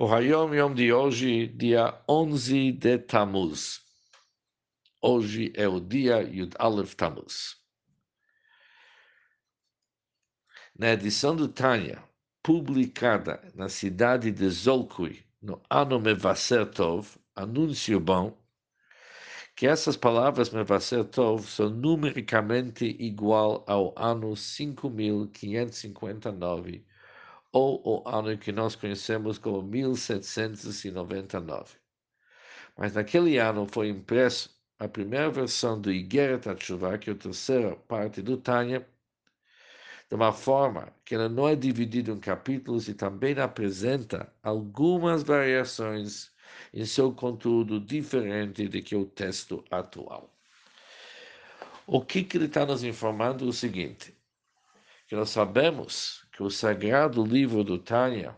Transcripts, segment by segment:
O Hayom Yom de hoje, dia 11 de Tammuz. Hoje é o dia Yud Aleph Tammuz. Na edição do Tânia, publicada na cidade de Zolkui, no ano Mevaser Tov, anúncio bom, que essas palavras Mevaser Tov são numericamente igual ao ano 5559 ou o ano que nós conhecemos como 1799. Mas naquele ano foi impresso a primeira versão do Igeret HaTshuva, que é a terceira parte do Tânia, de uma forma que ela não é dividida em capítulos e também apresenta algumas variações em seu conteúdo diferente do que o texto atual. O que, que ele está nos informando é o seguinte, que nós sabemos que o sagrado livro do Tânia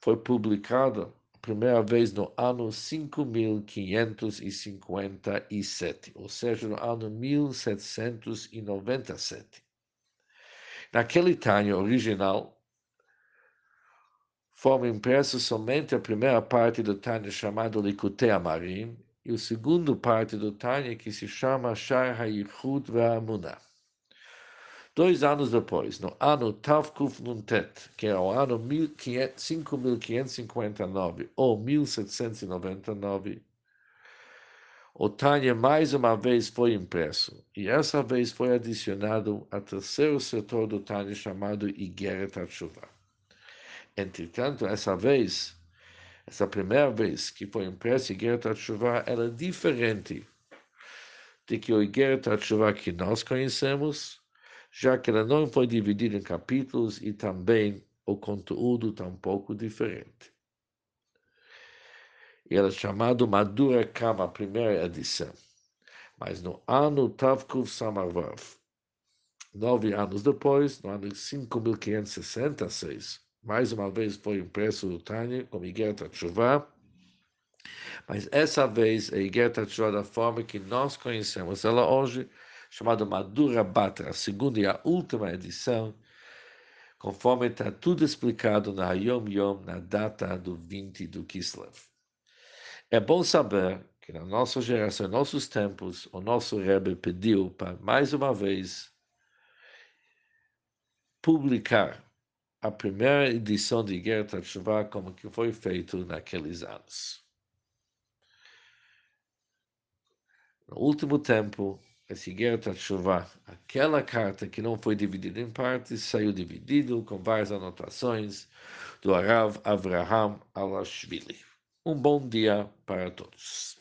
foi publicado primeira vez no ano 5557, ou seja, no ano 1797. Naquele Tânia original, foram impressos somente a primeira parte do Tânia chamado Likutei Amarim e a segunda parte do Tânia que se chama Shar HaYichud VaAmunah. Dois anos depois, no ano Tavkuf Nuntet, que é o ano 5559 ou 1799, o Tânia mais uma vez foi impresso, e essa vez foi adicionado a terceiro setor do Tânia chamado Igeret HaTshuva. Entretanto, essa vez, essa primeira vez que foi impresso Igeret HaTshuva era diferente de que o Igeret HaTshuva que nós conhecemos, já que ela não foi dividida em capítulos e também o conteúdo está um pouco diferente. Ela é chamada Madura Kama, primeira edição. Mas no ano Tavkuf Samarvav, nove anos depois, no ano 5566, mais uma vez foi impresso o Tânia com Igeret Tshuva, mas essa vez a Igeret Tshuva da forma que nós conhecemos ela hoje, chamada Madura Batra, a segunda e a última edição, conforme está tudo explicado na Yom Yom, na data do 20 do Kislev. É bom saber que na nossa geração, em nossos tempos, o nosso Rebbe pediu para, mais uma vez, publicar a primeira edição de Guerra Tshuva como que foi feito naqueles anos. No último tempo, esse Guerra Tshuva, aquela carta que não foi dividida em partes, saiu dividido com várias anotações do Arav Avraham Alashvili. Um bom dia para todos.